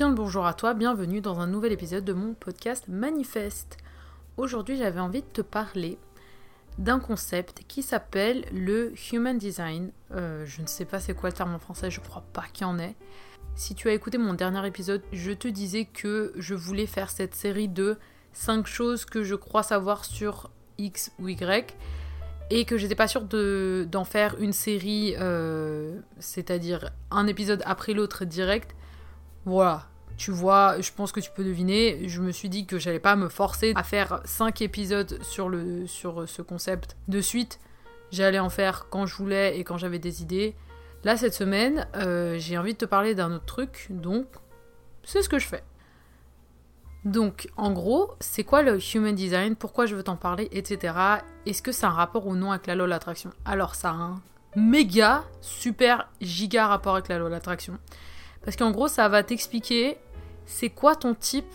bien le bonjour à toi, bienvenue dans un nouvel épisode de mon podcast Manifeste. Aujourd'hui j'avais envie de te parler d'un concept qui s'appelle le Human Design. Euh, je ne sais pas c'est quoi le terme en français, je crois pas qu'il y en ait. Si tu as écouté mon dernier épisode, je te disais que je voulais faire cette série de 5 choses que je crois savoir sur X ou Y et que j'étais pas sûre d'en faire une série, euh, c'est-à-dire un épisode après l'autre direct. Voilà, tu vois, je pense que tu peux deviner, je me suis dit que j'allais pas me forcer à faire 5 épisodes sur, le, sur ce concept de suite. J'allais en faire quand je voulais et quand j'avais des idées. Là, cette semaine, euh, j'ai envie de te parler d'un autre truc, donc c'est ce que je fais. Donc, en gros, c'est quoi le human design? Pourquoi je veux t'en parler? Etc. Est-ce que c'est un rapport ou non avec la loi de l'attraction Alors, ça a un méga, super, giga rapport avec la loi de l'attraction. Parce qu'en gros, ça va t'expliquer c'est quoi ton type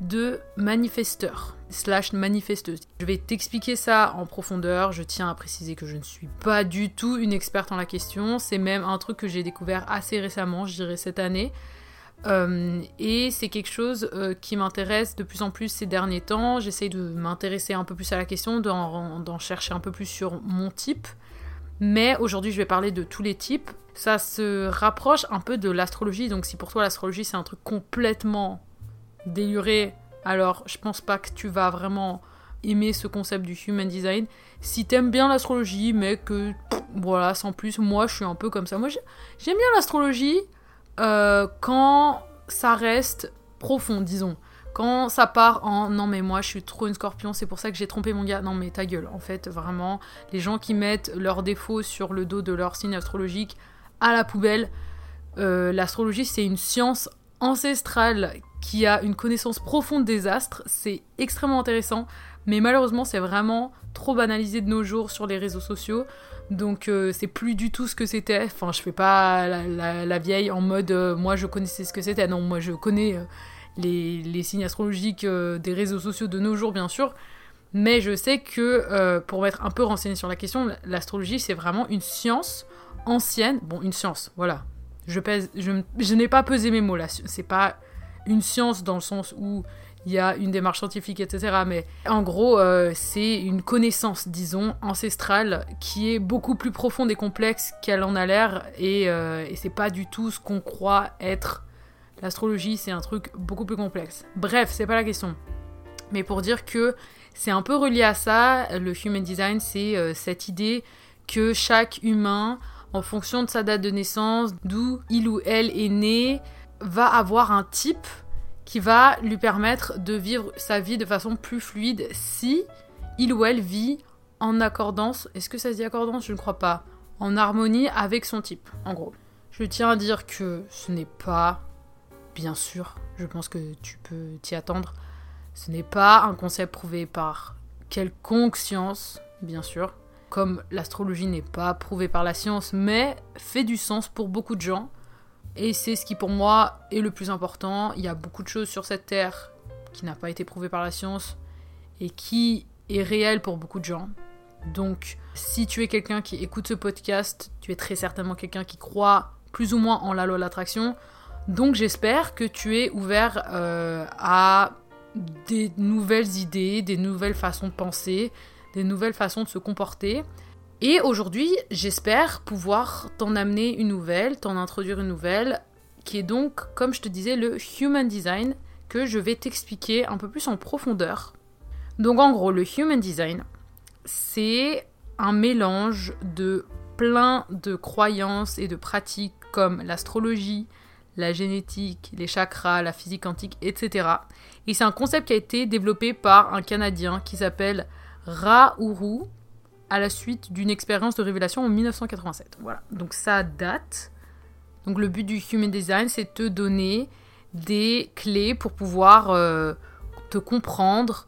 de manifesteur slash manifesteuse? Je vais t'expliquer ça en profondeur. Je tiens à préciser que je ne suis pas du tout une experte en la question. C'est même un truc que j'ai découvert assez récemment, je dirais cette année. Euh, et c'est quelque chose euh, qui m'intéresse de plus en plus ces derniers temps. J'essaye de m'intéresser un peu plus à la question, d'en chercher un peu plus sur mon type. Mais aujourd'hui, je vais parler de tous les types. Ça se rapproche un peu de l'astrologie. Donc, si pour toi l'astrologie c'est un truc complètement déluré, alors je pense pas que tu vas vraiment aimer ce concept du human design. Si t'aimes bien l'astrologie, mais que voilà, sans plus, moi je suis un peu comme ça. Moi j'aime bien l'astrologie, euh, quand ça reste profond, disons. Quand ça part en non mais moi je suis trop une scorpion, c'est pour ça que j'ai trompé mon gars. Non mais ta gueule, en fait vraiment, les gens qui mettent leurs défauts sur le dos de leur signe astrologique à la poubelle. Euh, l'astrologie c'est une science ancestrale qui a une connaissance profonde des astres, c'est extrêmement intéressant, mais malheureusement c'est vraiment trop banalisé de nos jours sur les réseaux sociaux. Donc euh, c'est plus du tout ce que c'était. Enfin, je fais pas la, vieille en mode euh, moi je connaissais ce que c'était. Non, moi je connais les, signes astrologiques des réseaux sociaux de nos jours, bien sûr. Mais je sais que pour être un peu renseigné sur la question, l'astrologie c'est vraiment une science ancienne. Bon, une science, voilà. Je, pèse, je, n'ai pas pesé mes mots là. C'est pas une science dans le sens où il y a une démarche scientifique, etc. Mais en gros, euh, c'est une connaissance, disons, ancestrale qui est beaucoup plus profonde et complexe qu'elle en a l'air. Euh, et c'est pas du tout ce qu'on croit être. L'astrologie, c'est un truc beaucoup plus complexe. Bref, c'est pas la question. Mais pour dire que c'est un peu relié à ça, le human design, c'est euh, cette idée que chaque humain, en fonction de sa date de naissance, d'où il ou elle est né, va avoir un type qui va lui permettre de vivre sa vie de façon plus fluide si il ou elle vit en accordance, est-ce que ça se dit accordance? Je ne crois pas, en harmonie avec son type, en gros. Je tiens à dire que ce n'est pas, bien sûr, je pense que tu peux t'y attendre, ce n'est pas un concept prouvé par quelconque science, bien sûr, comme l'astrologie n'est pas prouvée par la science, mais fait du sens pour beaucoup de gens. Et c'est ce qui pour moi est le plus important. Il y a beaucoup de choses sur cette Terre qui n'a pas été prouvée par la science et qui est réel pour beaucoup de gens. Donc si tu es quelqu'un qui écoute ce podcast, tu es très certainement quelqu'un qui croit plus ou moins en la loi de l'attraction. Donc j'espère que tu es ouvert euh, à des nouvelles idées, des nouvelles façons de penser, des nouvelles façons de se comporter. Et aujourd'hui, j'espère pouvoir t'en amener une nouvelle, t'en introduire une nouvelle, qui est donc, comme je te disais, le Human Design, que je vais t'expliquer un peu plus en profondeur. Donc en gros, le Human Design, c'est un mélange de plein de croyances et de pratiques comme l'astrologie, la génétique, les chakras, la physique quantique, etc. Et c'est un concept qui a été développé par un Canadien qui s'appelle Rahuru à la suite d'une expérience de révélation en 1987. Voilà, donc ça date. Donc le but du Human Design, c'est de te donner des clés pour pouvoir euh, te comprendre,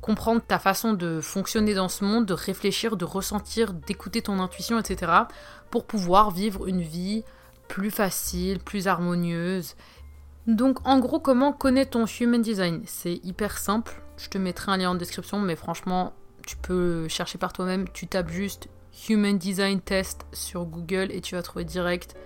comprendre ta façon de fonctionner dans ce monde, de réfléchir, de ressentir, d'écouter ton intuition, etc. pour pouvoir vivre une vie plus facile, plus harmonieuse. Donc en gros, comment connaître ton Human Design? C'est hyper simple. Je te mettrai un lien en description, mais franchement, tu peux chercher par toi-même. Tu tapes juste Human Design Test sur Google et tu vas trouver direct.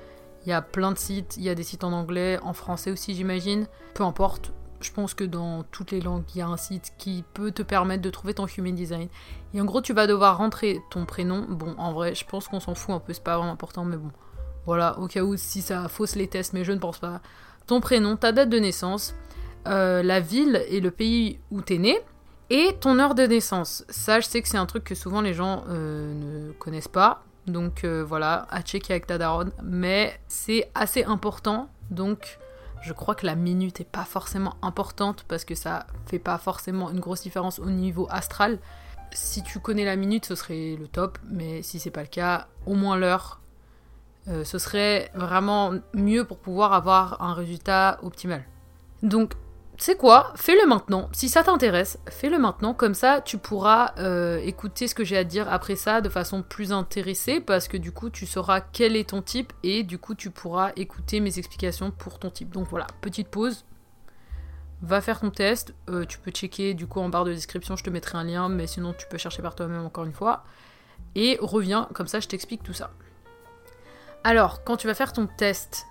Il y a plein de sites, il y a des sites en anglais, en français aussi j'imagine. Peu importe, je pense que dans toutes les langues, il y a un site qui peut te permettre de trouver ton human design. Et en gros, tu vas devoir rentrer ton prénom. Bon, en vrai, je pense qu'on s'en fout un peu, c'est pas vraiment important, mais bon. Voilà, au cas où si ça fausse les tests, mais je ne pense pas. Ton prénom, ta date de naissance, euh, la ville et le pays où t'es né, et ton heure de naissance. Ça, je sais que c'est un truc que souvent les gens euh, ne connaissent pas. Donc euh, voilà, à checker avec ta daronne. Mais c'est assez important. Donc je crois que la minute est pas forcément importante parce que ça fait pas forcément une grosse différence au niveau astral. Si tu connais la minute, ce serait le top, mais si c'est pas le cas, au moins l'heure, euh, ce serait vraiment mieux pour pouvoir avoir un résultat optimal. Donc c'est quoi Fais-le maintenant. Si ça t'intéresse, fais-le maintenant. Comme ça, tu pourras euh, écouter ce que j'ai à dire après ça de façon plus intéressée parce que du coup, tu sauras quel est ton type et du coup, tu pourras écouter mes explications pour ton type. Donc voilà, petite pause. Va faire ton test. Euh, tu peux checker du coup en barre de description, je te mettrai un lien, mais sinon tu peux chercher par toi-même encore une fois. Et reviens, comme ça je t'explique tout ça. Alors, quand tu vas faire ton test,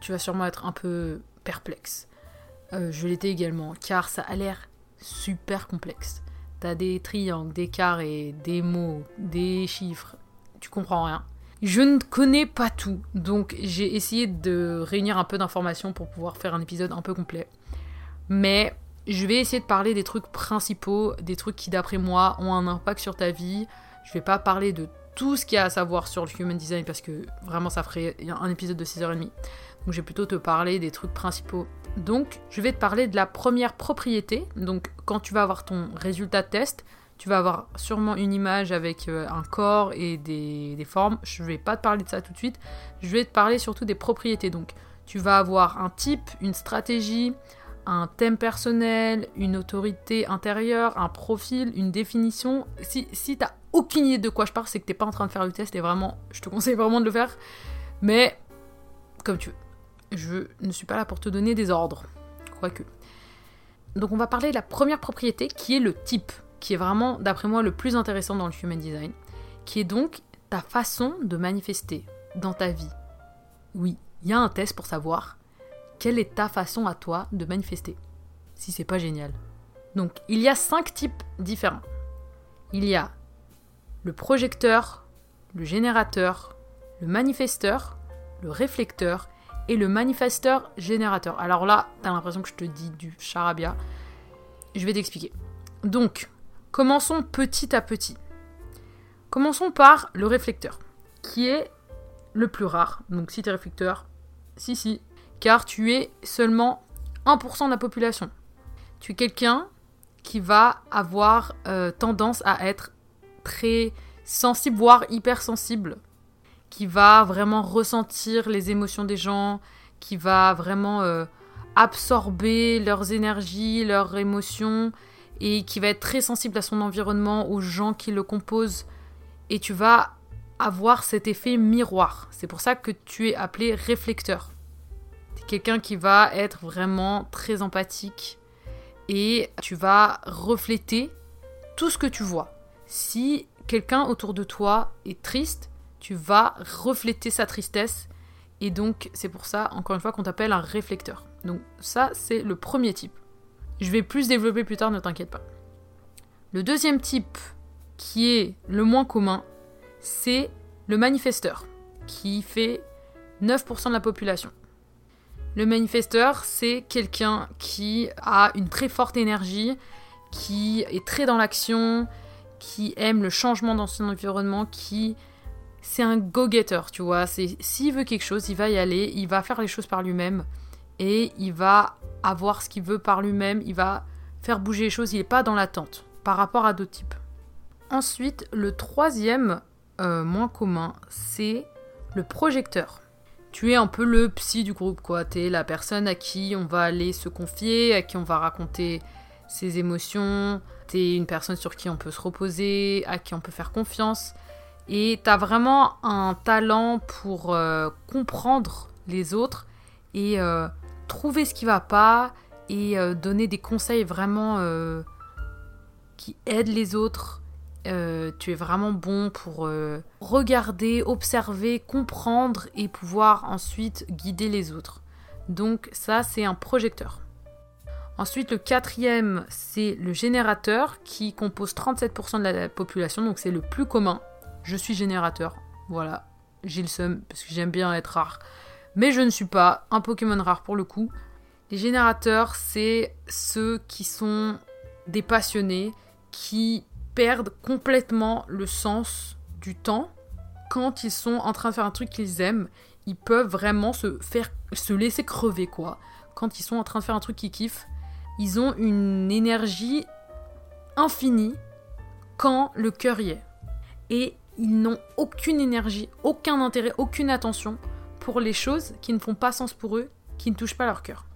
tu vas sûrement être un peu perplexe. Euh, je l'étais également, car ça a l'air super complexe. T'as des triangles, des carrés, des mots, des chiffres, tu comprends rien. Je ne connais pas tout, donc j'ai essayé de réunir un peu d'informations pour pouvoir faire un épisode un peu complet. Mais je vais essayer de parler des trucs principaux, des trucs qui d'après moi ont un impact sur ta vie. Je vais pas parler de tout ce qu'il y a à savoir sur le human design parce que vraiment ça ferait un épisode de 6h30. Donc je vais plutôt te parler des trucs principaux donc, je vais te parler de la première propriété. Donc, quand tu vas avoir ton résultat de test, tu vas avoir sûrement une image avec euh, un corps et des, formes. Je vais pas te parler de ça tout de suite. Je vais te parler surtout des propriétés. Donc, tu vas avoir un type, une stratégie, un thème personnel, une autorité intérieure, un profil, une définition. Si, si tu n'as aucune idée de quoi je parle, c'est que tu n'es pas en train de faire le test et vraiment, je te conseille vraiment de le faire. Mais, comme tu veux je ne suis pas là pour te donner des ordres. Quoique. Donc on va parler de la première propriété qui est le type, qui est vraiment, d'après moi, le plus intéressant dans le human design, qui est donc ta façon de manifester dans ta vie. Oui, il y a un test pour savoir quelle est ta façon à toi de manifester. Si c'est pas génial. Donc il y a cinq types différents. Il y a le projecteur, le générateur, le manifesteur, le réflecteur et le manifesteur générateur. Alors là, t'as l'impression que je te dis du charabia. Je vais t'expliquer. Donc, commençons petit à petit. Commençons par le réflecteur, qui est le plus rare. Donc si t'es réflecteur, si si, car tu es seulement 1% de la population. Tu es quelqu'un qui va avoir euh, tendance à être très sensible, voire hypersensible qui va vraiment ressentir les émotions des gens, qui va vraiment euh, absorber leurs énergies, leurs émotions, et qui va être très sensible à son environnement, aux gens qui le composent. Et tu vas avoir cet effet miroir. C'est pour ça que tu es appelé réflecteur. Tu quelqu'un qui va être vraiment très empathique et tu vas refléter tout ce que tu vois. Si quelqu'un autour de toi est triste, tu vas refléter sa tristesse. Et donc, c'est pour ça, encore une fois, qu'on t'appelle un réflecteur. Donc, ça, c'est le premier type. Je vais plus développer plus tard, ne t'inquiète pas. Le deuxième type, qui est le moins commun, c'est le manifesteur, qui fait 9% de la population. Le manifesteur, c'est quelqu'un qui a une très forte énergie, qui est très dans l'action, qui aime le changement dans son environnement, qui c'est un go-getter, tu vois. C'est s'il veut quelque chose, il va y aller, il va faire les choses par lui-même et il va avoir ce qu'il veut par lui-même, il va faire bouger les choses, il n'est pas dans l'attente par rapport à d'autres types. Ensuite, le troisième euh, moins commun, c'est le projecteur. Tu es un peu le psy du groupe, quoi. Tu es la personne à qui on va aller se confier, à qui on va raconter ses émotions. Tu es une personne sur qui on peut se reposer, à qui on peut faire confiance. Et tu as vraiment un talent pour euh, comprendre les autres et euh, trouver ce qui va pas et euh, donner des conseils vraiment qui aident les autres. tu es vraiment bon pour regarder, observer, comprendre et pouvoir ensuite guider les autres. Donc ça, c'est un projecteur. Ensuite, le quatrième, c'est le générateur qui compose 37% de la population, donc c'est le plus commun. Je suis générateur, voilà. J'ai le seum parce que j'aime bien être rare. Mais je ne suis pas un Pokémon rare pour le coup. Les générateurs, c'est ceux qui sont des passionnés, qui perdent complètement le sens du temps quand ils sont en train de faire un truc qu'ils aiment. Ils peuvent vraiment se faire se laisser crever quoi. Quand ils sont en train de faire un truc qu'ils kiffent, ils ont une énergie infinie quand le cœur y est. Et ils n'ont aucune énergie, aucun intérêt, aucune attention pour les choses qui ne font pas sens pour eux, qui ne touchent pas leur cœur.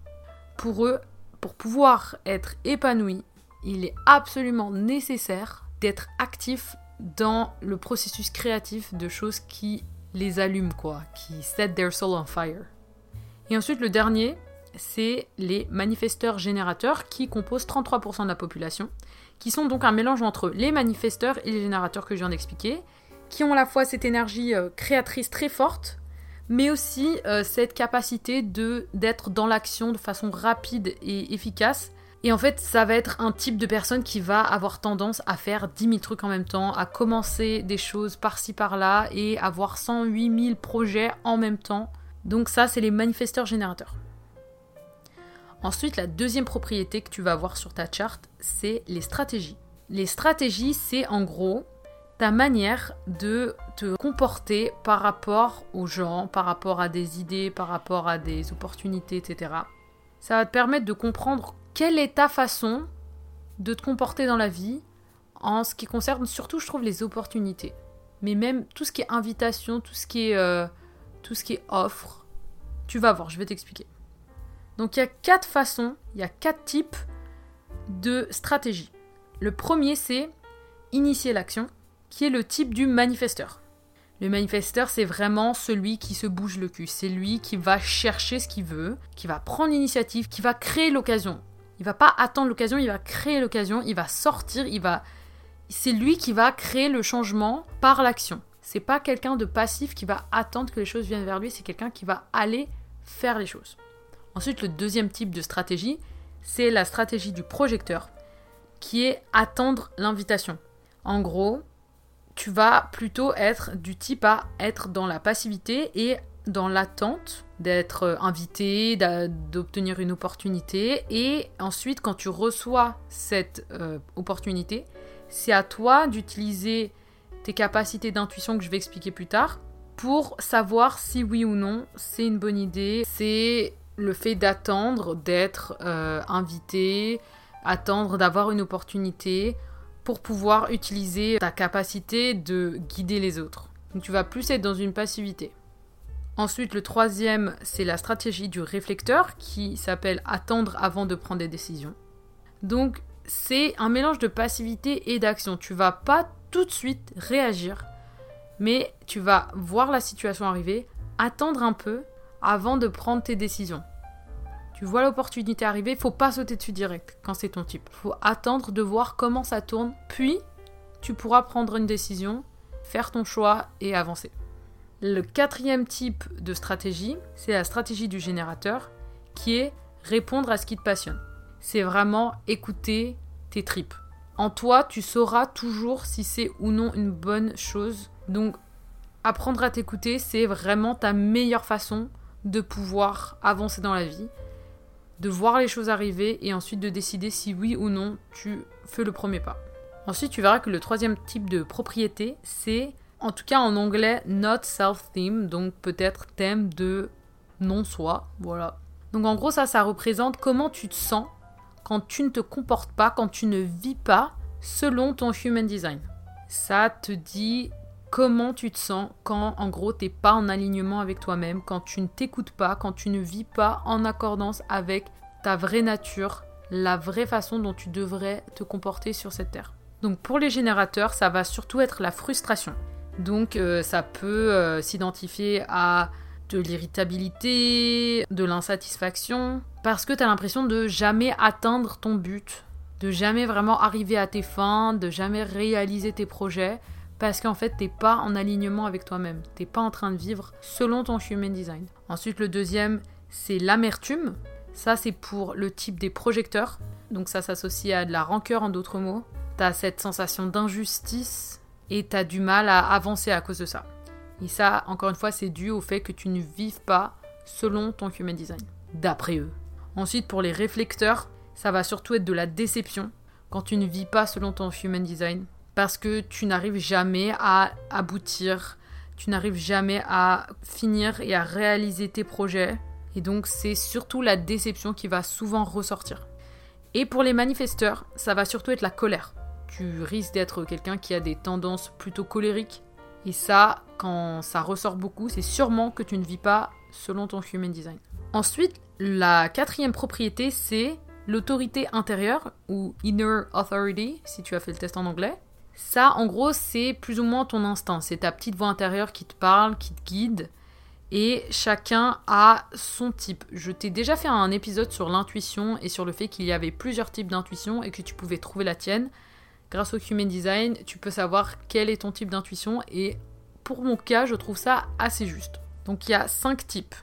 Pour eux, pour pouvoir être épanouis, il est absolument nécessaire d'être actif dans le processus créatif de choses qui les allument, quoi, qui set their soul on fire. Et ensuite, le dernier, c'est les manifesteurs générateurs qui composent 33% de la population, qui sont donc un mélange entre les manifesteurs et les générateurs que je viens d'expliquer, qui ont à la fois cette énergie euh, créatrice très forte, mais aussi euh, cette capacité de d'être dans l'action de façon rapide et efficace. Et en fait, ça va être un type de personne qui va avoir tendance à faire 10 000 trucs en même temps, à commencer des choses par-ci par-là et avoir 108 000 projets en même temps. Donc ça, c'est les manifesteurs générateurs. Ensuite, la deuxième propriété que tu vas avoir sur ta charte, c'est les stratégies. Les stratégies, c'est en gros ta manière de te comporter par rapport aux gens, par rapport à des idées, par rapport à des opportunités, etc. Ça va te permettre de comprendre quelle est ta façon de te comporter dans la vie en ce qui concerne surtout, je trouve, les opportunités. Mais même tout ce qui est invitation, tout ce qui est, euh, tout ce qui est offre, tu vas voir, je vais t'expliquer. Donc il y a quatre façons, il y a quatre types de stratégies. Le premier, c'est initier l'action qui est le type du manifesteur. Le manifesteur, c'est vraiment celui qui se bouge le cul. C'est lui qui va chercher ce qu'il veut, qui va prendre l'initiative, qui va créer l'occasion. Il va pas attendre l'occasion, il va créer l'occasion, il va sortir, il va. C'est lui qui va créer le changement par l'action. C'est pas quelqu'un de passif qui va attendre que les choses viennent vers lui, c'est quelqu'un qui va aller faire les choses. Ensuite, le deuxième type de stratégie, c'est la stratégie du projecteur, qui est attendre l'invitation. En gros, tu vas plutôt être du type à être dans la passivité et dans l'attente d'être invité, d'obtenir une opportunité. Et ensuite, quand tu reçois cette euh, opportunité, c'est à toi d'utiliser tes capacités d'intuition que je vais expliquer plus tard pour savoir si oui ou non c'est une bonne idée. Le fait d'attendre d'être euh, invité, attendre d'avoir une opportunité pour pouvoir utiliser ta capacité de guider les autres. Donc tu vas plus être dans une passivité. Ensuite, le troisième, c'est la stratégie du réflecteur qui s'appelle attendre avant de prendre des décisions. Donc c'est un mélange de passivité et d'action. Tu vas pas tout de suite réagir, mais tu vas voir la situation arriver, attendre un peu avant de prendre tes décisions. Tu vois l'opportunité arriver, faut pas sauter dessus direct quand c'est ton type. Faut attendre de voir comment ça tourne, puis tu pourras prendre une décision, faire ton choix et avancer. Le quatrième type de stratégie, c'est la stratégie du générateur, qui est répondre à ce qui te passionne. C'est vraiment écouter tes tripes. En toi, tu sauras toujours si c'est ou non une bonne chose. Donc, apprendre à t'écouter, c'est vraiment ta meilleure façon de pouvoir avancer dans la vie de voir les choses arriver et ensuite de décider si oui ou non tu fais le premier pas. Ensuite, tu verras que le troisième type de propriété, c'est en tout cas en anglais not self-theme, donc peut-être thème de non-soi, voilà. Donc en gros, ça, ça représente comment tu te sens quand tu ne te comportes pas, quand tu ne vis pas selon ton human design. Ça te dit comment tu te sens quand en gros t'es pas en alignement avec toi-même, quand tu ne t'écoutes pas, quand tu ne vis pas en accordance avec ta vraie nature, la vraie façon dont tu devrais te comporter sur cette terre. Donc pour les générateurs, ça va surtout être la frustration. Donc euh, ça peut euh, s'identifier à de l'irritabilité, de l'insatisfaction, parce que tu as l'impression de jamais atteindre ton but de jamais vraiment arriver à tes fins, de jamais réaliser tes projets, parce qu'en fait, t'es pas en alignement avec toi-même. T'es pas en train de vivre selon ton human design. Ensuite, le deuxième, c'est l'amertume. Ça, c'est pour le type des projecteurs. Donc ça s'associe à de la rancœur en d'autres mots. T'as cette sensation d'injustice et t'as du mal à avancer à cause de ça. Et ça, encore une fois, c'est dû au fait que tu ne vives pas selon ton human design, d'après eux. Ensuite, pour les réflecteurs, ça va surtout être de la déception quand tu ne vis pas selon ton human design, parce que tu n'arrives jamais à aboutir, tu n'arrives jamais à finir et à réaliser tes projets, et donc c'est surtout la déception qui va souvent ressortir. Et pour les manifesteurs, ça va surtout être la colère. Tu risques d'être quelqu'un qui a des tendances plutôt colériques, et ça, quand ça ressort beaucoup, c'est sûrement que tu ne vis pas selon ton human design. Ensuite, la quatrième propriété, c'est l'autorité intérieure ou inner authority, si tu as fait le test en anglais. Ça, en gros, c'est plus ou moins ton instinct. C'est ta petite voix intérieure qui te parle, qui te guide. Et chacun a son type. Je t'ai déjà fait un épisode sur l'intuition et sur le fait qu'il y avait plusieurs types d'intuition et que tu pouvais trouver la tienne. Grâce au Human Design, tu peux savoir quel est ton type d'intuition et pour mon cas, je trouve ça assez juste. Donc il y a cinq types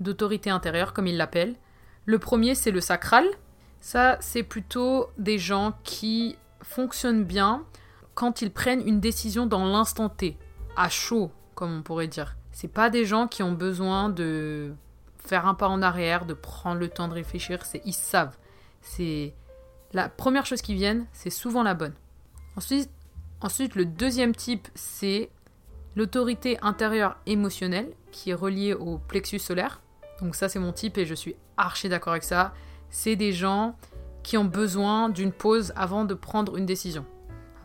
d'autorité intérieure, comme ils l'appellent. Le premier, c'est le sacral. Ça, c'est plutôt des gens qui fonctionnent bien quand ils prennent une décision dans l'instant T, à chaud, comme on pourrait dire. C'est pas des gens qui ont besoin de faire un pas en arrière, de prendre le temps de réfléchir, c'est ils savent. C'est la première chose qui vient, c'est souvent la bonne. Ensuite, ensuite, le deuxième type, c'est l'autorité intérieure émotionnelle qui est reliée au plexus solaire. Donc ça, c'est mon type et je suis archi d'accord avec ça. C'est des gens qui ont besoin d'une pause avant de prendre une décision.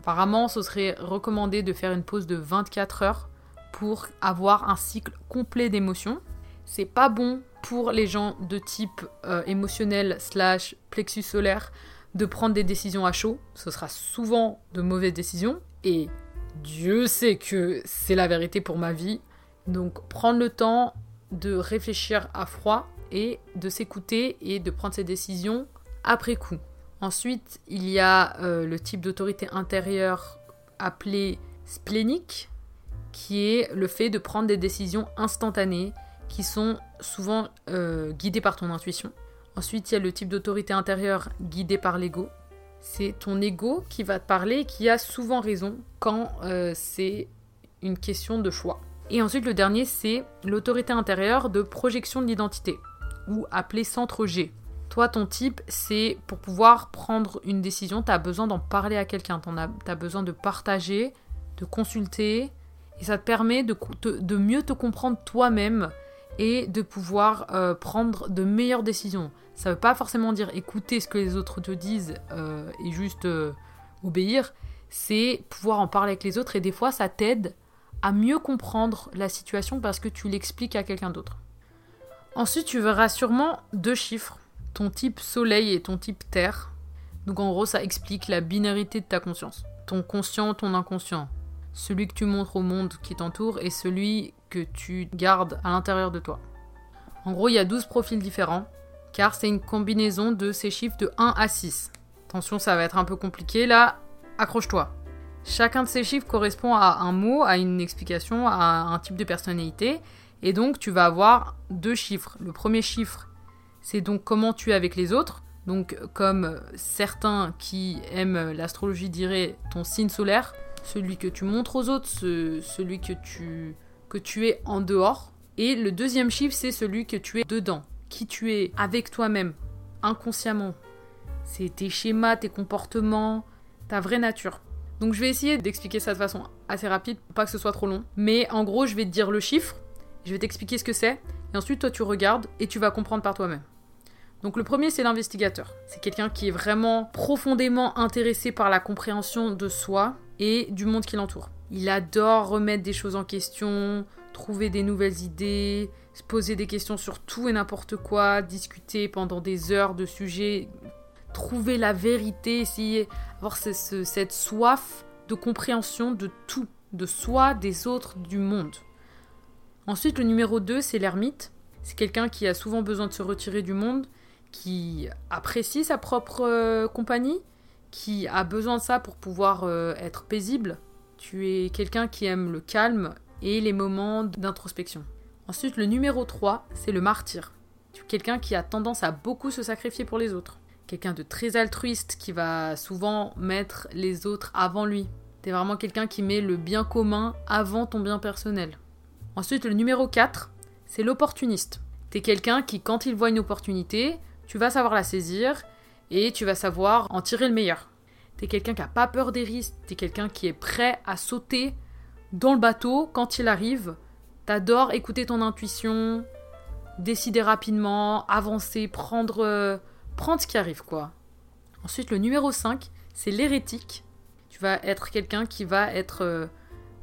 Apparemment, ce serait recommandé de faire une pause de 24 heures pour avoir un cycle complet d'émotions. C'est pas bon pour les gens de type euh, émotionnel slash plexus solaire de prendre des décisions à chaud. Ce sera souvent de mauvaises décisions. Et Dieu sait que c'est la vérité pour ma vie. Donc prendre le temps de réfléchir à froid et de s'écouter et de prendre ses décisions après coup. Ensuite, il y a euh, le type d'autorité intérieure appelé splénique, qui est le fait de prendre des décisions instantanées qui sont souvent euh, guidées par ton intuition. Ensuite, il y a le type d'autorité intérieure guidée par l'ego. C'est ton ego qui va te parler, qui a souvent raison quand euh, c'est une question de choix. Et ensuite, le dernier, c'est l'autorité intérieure de projection de l'identité, ou appelé centre G. Toi, ton type, c'est pour pouvoir prendre une décision, tu as besoin d'en parler à quelqu'un, tu as, besoin de partager, de consulter, et ça te permet de, mieux te comprendre toi-même et de pouvoir euh, prendre de meilleures décisions. Ça ne veut pas forcément dire écouter ce que les autres te disent euh, et juste euh, obéir. C'est pouvoir en parler avec les autres et des fois ça t'aide à mieux comprendre la situation parce que tu l'expliques à quelqu'un d'autre. Ensuite, tu verras sûrement deux chiffres, ton type soleil et ton type terre. Donc en gros, ça explique la binarité de ta conscience. Ton conscient, ton inconscient. Celui que tu montres au monde qui t'entoure et celui que tu gardes à l'intérieur de toi. En gros, il y a 12 profils différents car c'est une combinaison de ces chiffres de 1 à 6. Attention, ça va être un peu compliqué là, accroche-toi. Chacun de ces chiffres correspond à un mot, à une explication, à un type de personnalité, et donc tu vas avoir deux chiffres. Le premier chiffre, c'est donc comment tu es avec les autres. Donc comme certains qui aiment l'astrologie diraient ton signe solaire, celui que tu montres aux autres, celui que tu, que tu es en dehors. Et le deuxième chiffre, c'est celui que tu es dedans qui tu es avec toi-même, inconsciemment. C'est tes schémas, tes comportements, ta vraie nature. Donc je vais essayer d'expliquer ça de façon assez rapide, pas que ce soit trop long. Mais en gros, je vais te dire le chiffre, je vais t'expliquer ce que c'est, et ensuite toi tu regardes et tu vas comprendre par toi-même. Donc le premier, c'est l'investigateur. C'est quelqu'un qui est vraiment profondément intéressé par la compréhension de soi et du monde qui l'entoure. Il adore remettre des choses en question, trouver des nouvelles idées, se poser des questions sur tout et n'importe quoi, discuter pendant des heures de sujets, trouver la vérité, essayer d'avoir cette soif de compréhension de tout, de soi, des autres, du monde. Ensuite, le numéro 2, c'est l'ermite. C'est quelqu'un qui a souvent besoin de se retirer du monde, qui apprécie sa propre euh, compagnie, qui a besoin de ça pour pouvoir euh, être paisible. Tu es quelqu'un qui aime le calme et les moments d'introspection. Ensuite, le numéro 3, c'est le martyr. Tu es quelqu'un qui a tendance à beaucoup se sacrifier pour les autres. Quelqu'un de très altruiste qui va souvent mettre les autres avant lui. Tu es vraiment quelqu'un qui met le bien commun avant ton bien personnel. Ensuite, le numéro 4, c'est l'opportuniste. Tu es quelqu'un qui, quand il voit une opportunité, tu vas savoir la saisir et tu vas savoir en tirer le meilleur. Tu es quelqu'un qui n'a pas peur des risques, tu es quelqu'un qui est prêt à sauter dans le bateau quand il arrive. T'adores écouter ton intuition, décider rapidement, avancer, prendre, euh, prendre ce qui arrive, quoi. Ensuite, le numéro 5, c'est l'hérétique. Tu vas être quelqu'un qui va être euh,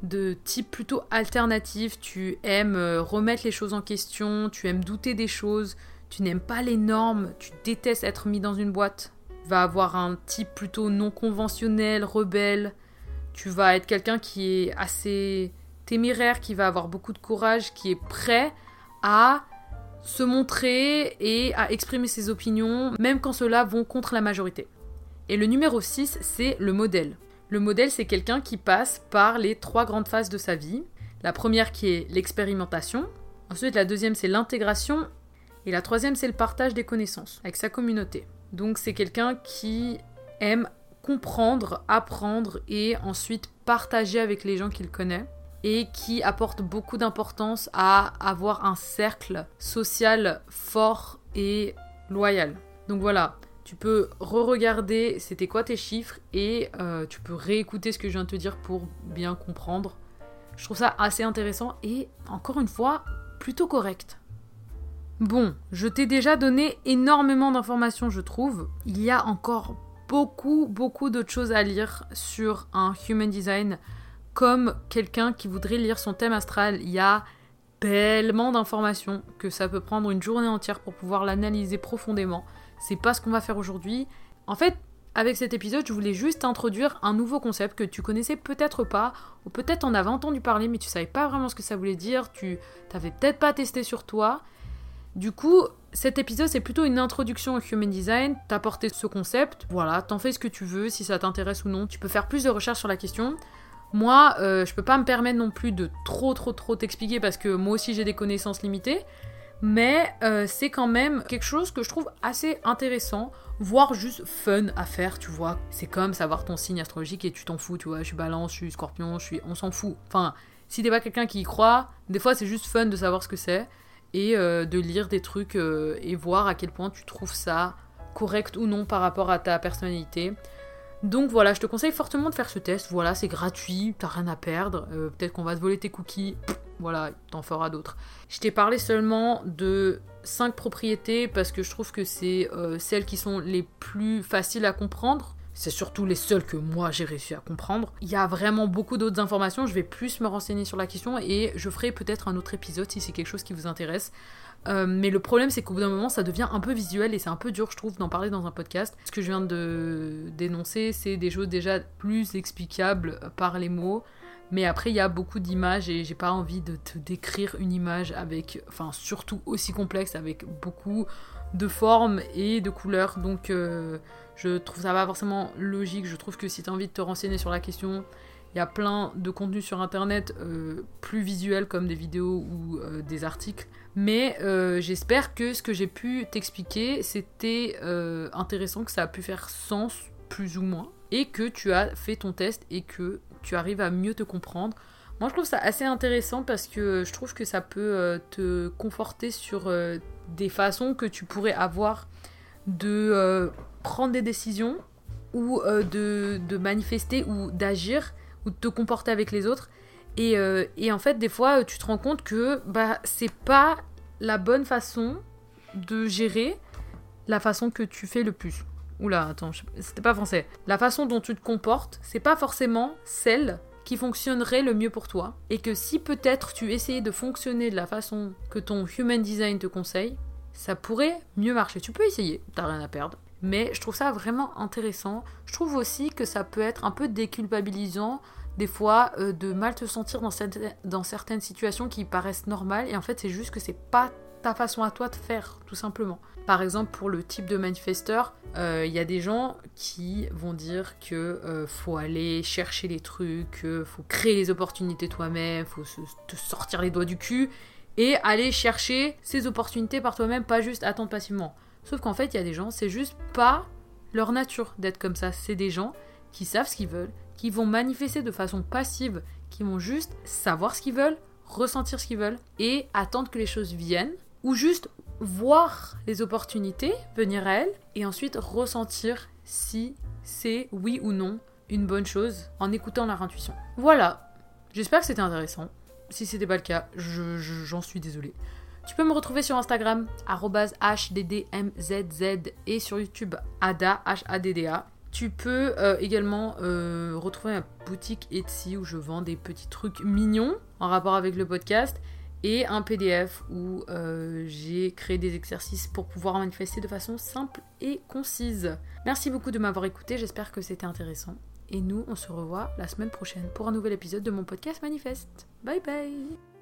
de type plutôt alternatif. Tu aimes euh, remettre les choses en question, tu aimes douter des choses, tu n'aimes pas les normes, tu détestes être mis dans une boîte. Tu vas avoir un type plutôt non conventionnel, rebelle. Tu vas être quelqu'un qui est assez téméraire, qui va avoir beaucoup de courage, qui est prêt à se montrer et à exprimer ses opinions, même quand ceux-là vont contre la majorité. Et le numéro 6, c'est le modèle. Le modèle, c'est quelqu'un qui passe par les trois grandes phases de sa vie. La première qui est l'expérimentation. Ensuite, la deuxième, c'est l'intégration. Et la troisième, c'est le partage des connaissances avec sa communauté. Donc, c'est quelqu'un qui aime comprendre, apprendre et ensuite partager avec les gens qu'il connaît et qui apporte beaucoup d'importance à avoir un cercle social fort et loyal. Donc voilà, tu peux re-regarder c'était quoi tes chiffres et euh, tu peux réécouter ce que je viens de te dire pour bien comprendre. Je trouve ça assez intéressant et encore une fois plutôt correct. Bon, je t'ai déjà donné énormément d'informations, je trouve. Il y a encore beaucoup, beaucoup d'autres choses à lire sur un human design comme quelqu'un qui voudrait lire son thème astral. Il y a tellement d'informations que ça peut prendre une journée entière pour pouvoir l'analyser profondément. C'est pas ce qu'on va faire aujourd'hui. En fait, avec cet épisode, je voulais juste introduire un nouveau concept que tu connaissais peut-être pas, ou peut-être en avais entendu parler, mais tu savais pas vraiment ce que ça voulait dire, tu t'avais peut-être pas testé sur toi. Du coup, cet épisode, c'est plutôt une introduction au Human Design, t'apporter ce concept, voilà, t'en fais ce que tu veux, si ça t'intéresse ou non. Tu peux faire plus de recherches sur la question. Moi, euh, je peux pas me permettre non plus de trop trop trop t'expliquer parce que moi aussi j'ai des connaissances limitées, mais euh, c'est quand même quelque chose que je trouve assez intéressant, voire juste fun à faire, tu vois. C'est comme savoir ton signe astrologique et tu t'en fous, tu vois. Je suis balance, je suis scorpion, je suis... On s'en fout. Enfin, si t'es pas quelqu'un qui y croit, des fois c'est juste fun de savoir ce que c'est et euh, de lire des trucs et voir à quel point tu trouves ça correct ou non par rapport à ta personnalité. Donc voilà, je te conseille fortement de faire ce test. Voilà, c'est gratuit, t'as rien à perdre. Euh, peut-être qu'on va te voler tes cookies. Voilà, t'en feras d'autres. Je t'ai parlé seulement de 5 propriétés parce que je trouve que c'est euh, celles qui sont les plus faciles à comprendre. C'est surtout les seules que moi j'ai réussi à comprendre. Il y a vraiment beaucoup d'autres informations. Je vais plus me renseigner sur la question et je ferai peut-être un autre épisode si c'est quelque chose qui vous intéresse. Euh, mais le problème, c'est qu'au bout d'un moment, ça devient un peu visuel et c'est un peu dur, je trouve, d'en parler dans un podcast. Ce que je viens de dénoncer, c'est des choses déjà plus explicables par les mots. Mais après, il y a beaucoup d'images et j'ai pas envie de te décrire une image avec, enfin, surtout aussi complexe, avec beaucoup de formes et de couleurs. Donc, euh, je trouve ça pas forcément logique. Je trouve que si tu as envie de te renseigner sur la question, il y a plein de contenus sur internet euh, plus visuels comme des vidéos ou des articles mais euh, j'espère que ce que j'ai pu t'expliquer, c'était euh, intéressant, que ça a pu faire sens, plus ou moins, et que tu as fait ton test et que tu arrives à mieux te comprendre. Moi, je trouve ça assez intéressant parce que je trouve que ça peut euh, te conforter sur des façons que tu pourrais avoir de prendre des décisions ou de, manifester ou d'agir ou de te comporter avec les autres euh, et, en fait, des fois, tu te rends compte que bah, c'est pas la bonne façon de gérer la façon que tu fais le plus. Oula, attends, c'était pas français. La façon dont tu te comportes, c'est pas forcément celle qui fonctionnerait le mieux pour toi. Et que si peut-être tu essayais de fonctionner de la façon que ton human design te conseille, ça pourrait mieux marcher. Tu peux essayer, t'as rien à perdre. Mais je trouve ça vraiment intéressant. Je trouve aussi que ça peut être un peu déculpabilisant des fois euh, de mal te sentir dans, dans certaines situations qui paraissent normales et en fait c'est juste que c'est pas ta façon à toi de faire, tout simplement. Par exemple, pour le type de manifesteur, il euh, y a des gens qui vont dire que euh, faut aller chercher les trucs, euh, faut créer les opportunités toi-même, faut te sortir les doigts du cul et aller chercher ces opportunités par toi-même, pas juste attendre passivement. Sauf qu'en fait, il y a des gens, c'est juste pas leur nature d'être comme ça. C'est des gens qui savent ce qu'ils veulent, qui vont manifester de façon passive, qui vont juste savoir ce qu'ils veulent, ressentir ce qu'ils veulent et attendre que les choses viennent, ou juste voir les opportunités venir à elles et ensuite ressentir si c'est oui ou non une bonne chose en écoutant leur intuition. Voilà, j'espère que c'était intéressant. Si c'était pas le cas, j'en suis désolée. Tu peux me retrouver sur Instagram, HDDMZZ et sur YouTube, ADA, H-A-D-D-A. Tu peux euh, également euh, retrouver ma boutique Etsy où je vends des petits trucs mignons en rapport avec le podcast et un PDF où euh, j'ai créé des exercices pour pouvoir manifester de façon simple et concise. Merci beaucoup de m'avoir écouté, j'espère que c'était intéressant. Et nous, on se revoit la semaine prochaine pour un nouvel épisode de mon podcast Manifeste. Bye bye